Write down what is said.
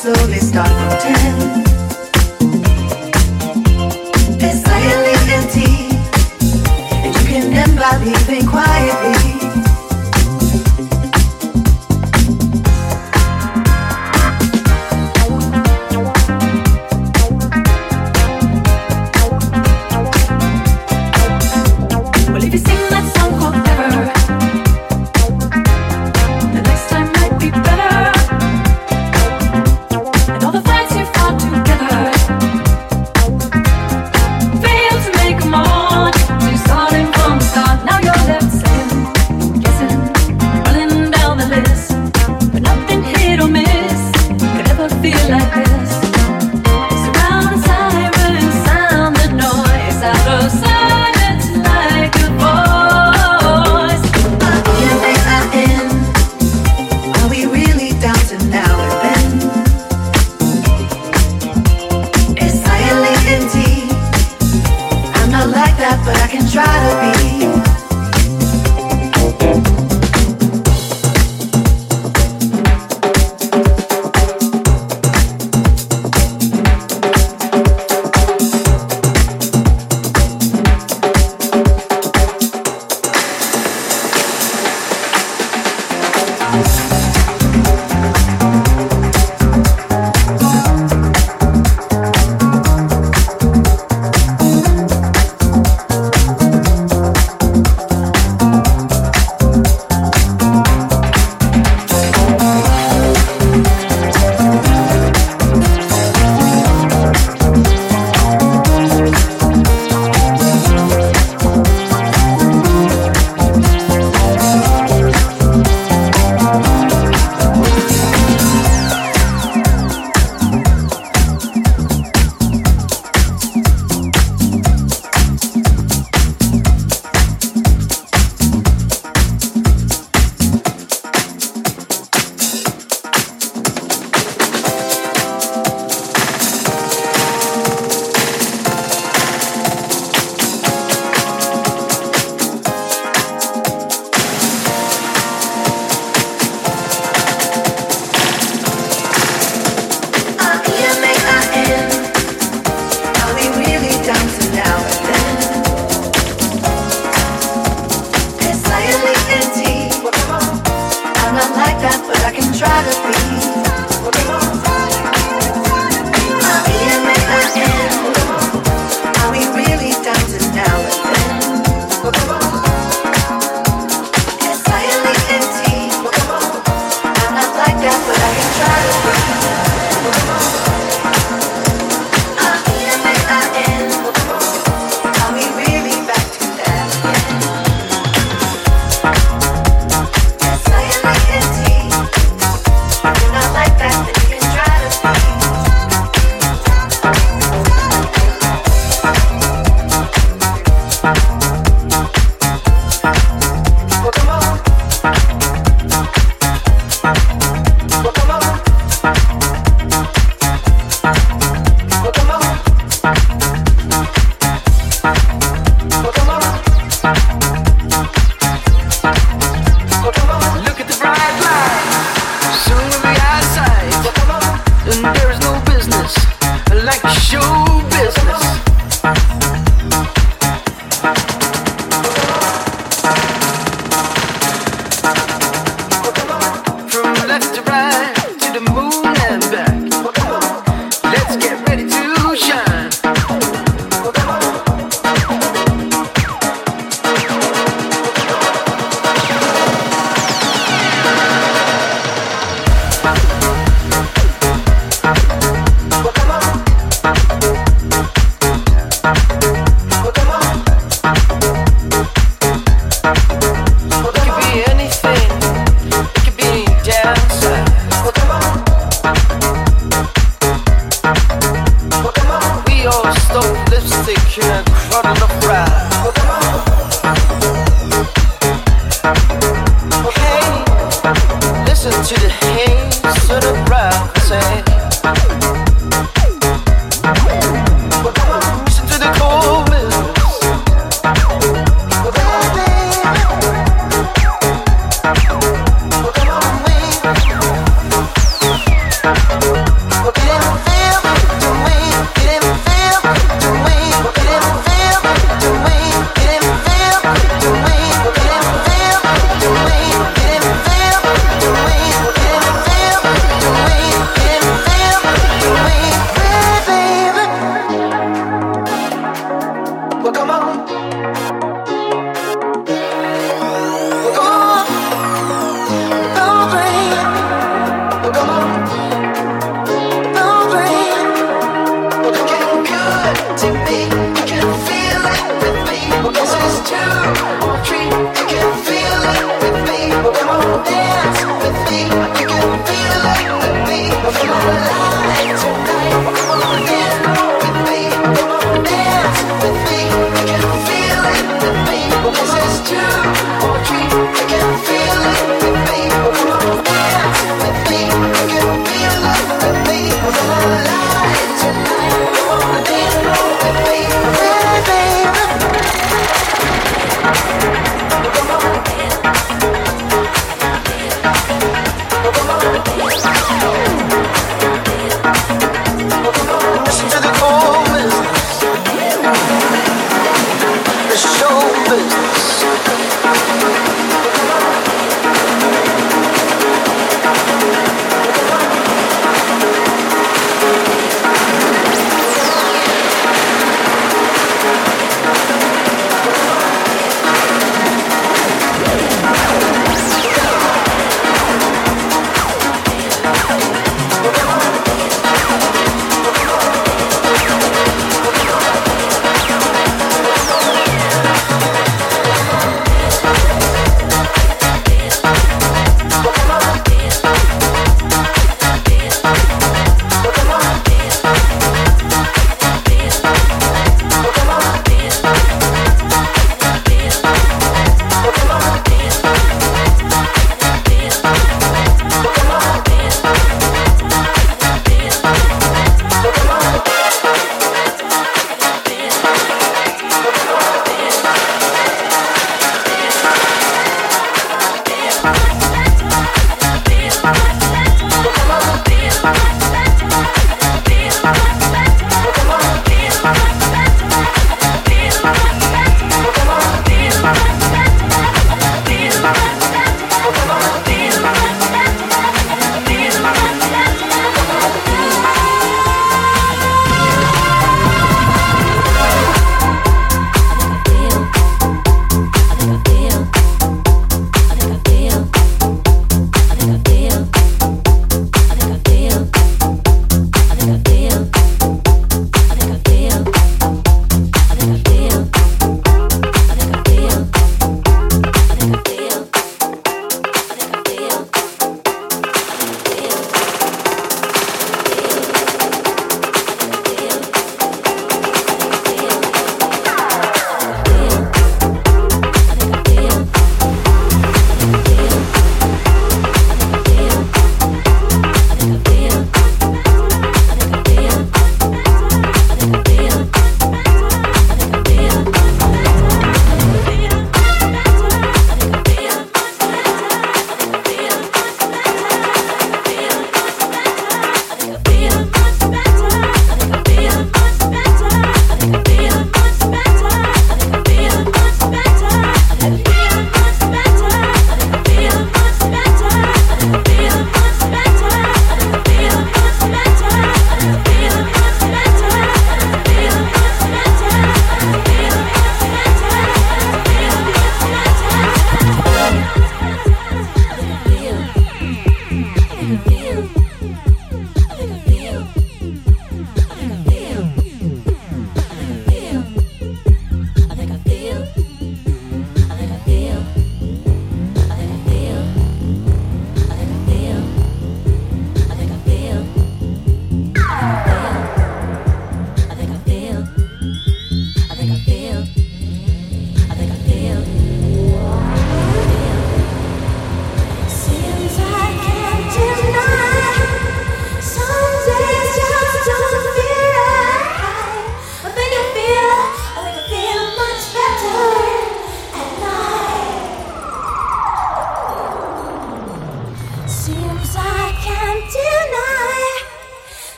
slowly start from ten. It's entirely empty And you can never by leaving